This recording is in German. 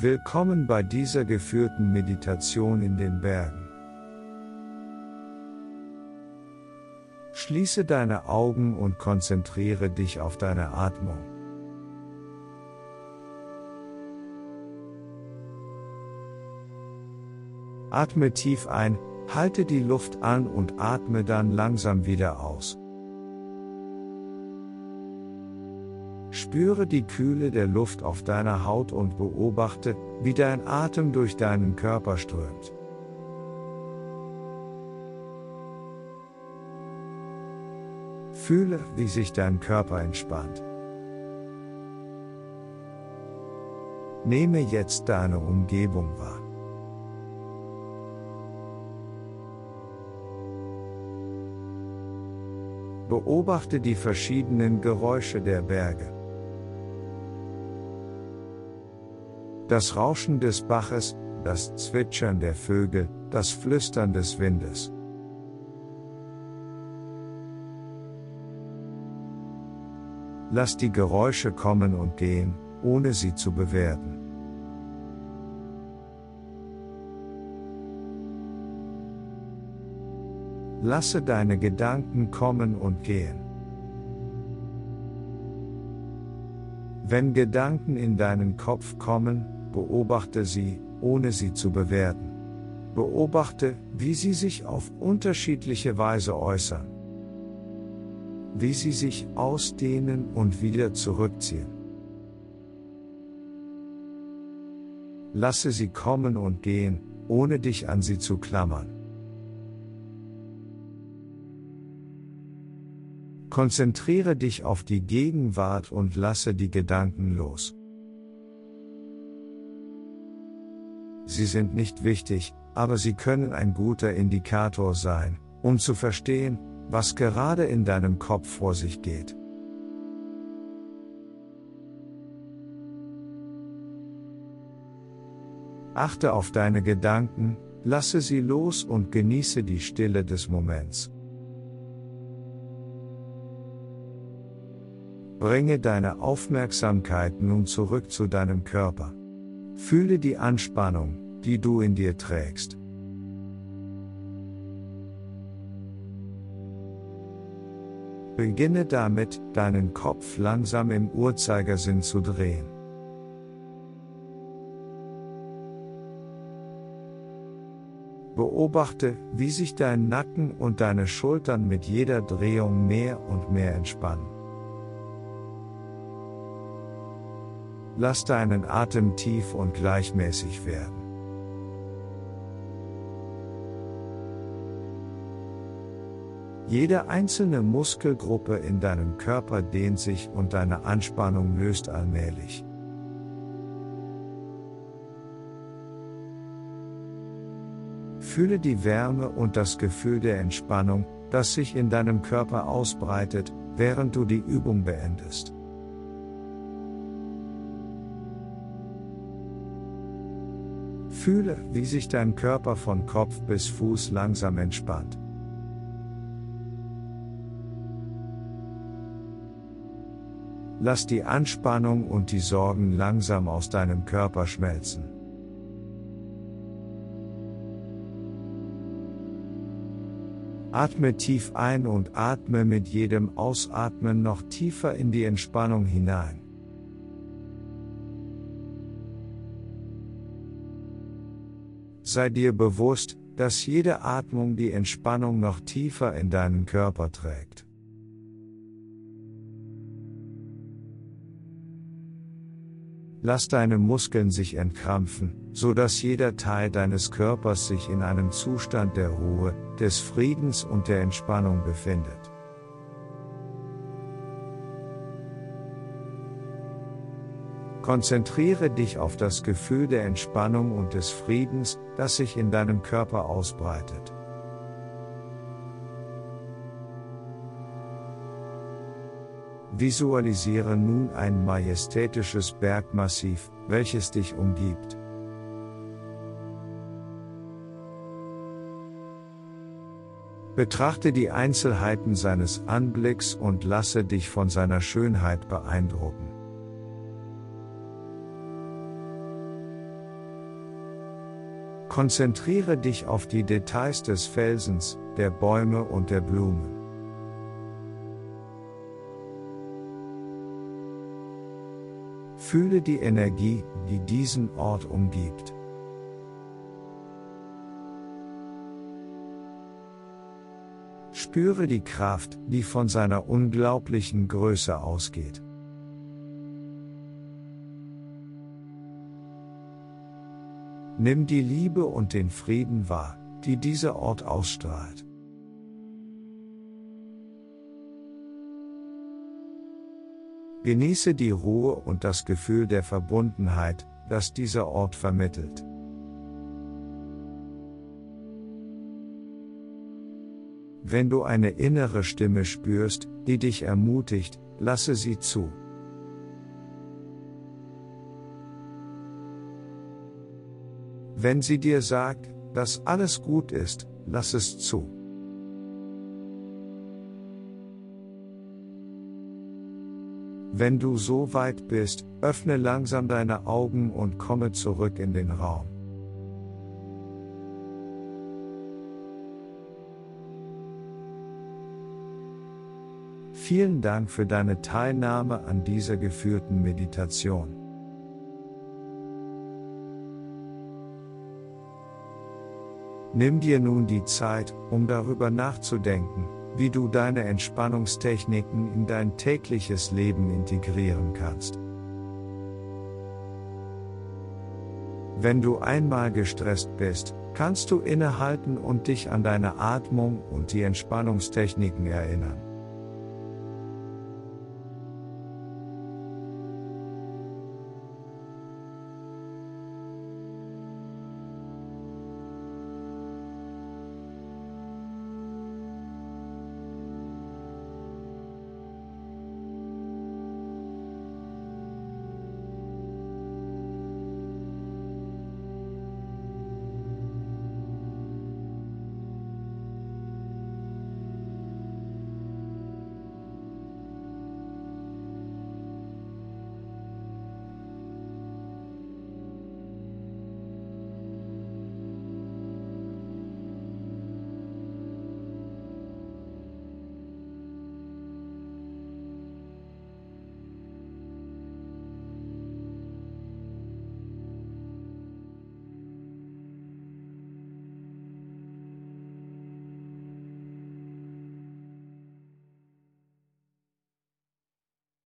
Willkommen bei dieser geführten Meditation in den Bergen. Schließe deine Augen und konzentriere dich auf deine Atmung. Atme tief ein, halte die Luft an und atme dann langsam wieder aus. Spüre die Kühle der Luft auf deiner Haut und beobachte, wie dein Atem durch deinen Körper strömt. Fühle, wie sich dein Körper entspannt. Nehme jetzt deine Umgebung wahr. Beobachte die verschiedenen Geräusche der Berge. Das Rauschen des Baches, das Zwitschern der Vögel, das Flüstern des Windes. Lass die Geräusche kommen und gehen, ohne sie zu bewerten. Lasse deine Gedanken kommen und gehen. Wenn Gedanken in deinen Kopf kommen, beobachte sie, ohne sie zu bewerten. Beobachte, wie sie sich auf unterschiedliche Weise äußern. Wie sie sich ausdehnen und wieder zurückziehen. Lasse sie kommen und gehen, ohne dich an sie zu klammern. Konzentriere dich auf die Gegenwart und lasse die Gedanken los. Sie sind nicht wichtig, aber sie können ein guter Indikator sein, um zu verstehen, was gerade in deinem Kopf vor sich geht. Achte auf deine Gedanken, lasse sie los und genieße die Stille des Moments. Bringe deine Aufmerksamkeit nun zurück zu deinem Körper. Fühle die Anspannung, die du in dir trägst. Beginne damit, deinen Kopf langsam im Uhrzeigersinn zu drehen. Beobachte, wie sich dein Nacken und deine Schultern mit jeder Drehung mehr und mehr entspannen. Lass deinen Atem tief und gleichmäßig werden. Jede einzelne Muskelgruppe in deinem Körper dehnt sich und deine Anspannung löst allmählich. Fühle die Wärme und das Gefühl der Entspannung, das sich in deinem Körper ausbreitet, während du die Übung beendest. Fühle, wie sich dein Körper von Kopf bis Fuß langsam entspannt. Lass die Anspannung und die Sorgen langsam aus deinem Körper schmelzen. Atme tief ein und atme mit jedem Ausatmen noch tiefer in die Entspannung hinein. Sei dir bewusst, dass jede Atmung die Entspannung noch tiefer in deinen Körper trägt. Lass deine Muskeln sich entkrampfen, so dass jeder Teil deines Körpers sich in einem Zustand der Ruhe, des Friedens und der Entspannung befindet. Konzentriere dich auf das Gefühl der Entspannung und des Friedens, das sich in deinem Körper ausbreitet. Visualisiere nun ein majestätisches Bergmassiv, welches dich umgibt. Betrachte die Einzelheiten seines Anblicks und lasse dich von seiner Schönheit beeindrucken. Konzentriere dich auf die Details des Felsens, der Bäume und der Blumen. Fühle die Energie, die diesen Ort umgibt. Spüre die Kraft, die von seiner unglaublichen Größe ausgeht. Nimm die Liebe und den Frieden wahr, die dieser Ort ausstrahlt. Genieße die Ruhe und das Gefühl der Verbundenheit, das dieser Ort vermittelt. Wenn du eine innere Stimme spürst, die dich ermutigt, lasse sie zu. Wenn sie dir sagt, dass alles gut ist, lass es zu. Wenn du so weit bist, öffne langsam deine Augen und komme zurück in den Raum. Vielen Dank für deine Teilnahme an dieser geführten Meditation. Nimm dir nun die Zeit, um darüber nachzudenken, wie du deine Entspannungstechniken in dein tägliches Leben integrieren kannst. Wenn du einmal gestresst bist, kannst du innehalten und dich an deine Atmung und die Entspannungstechniken erinnern.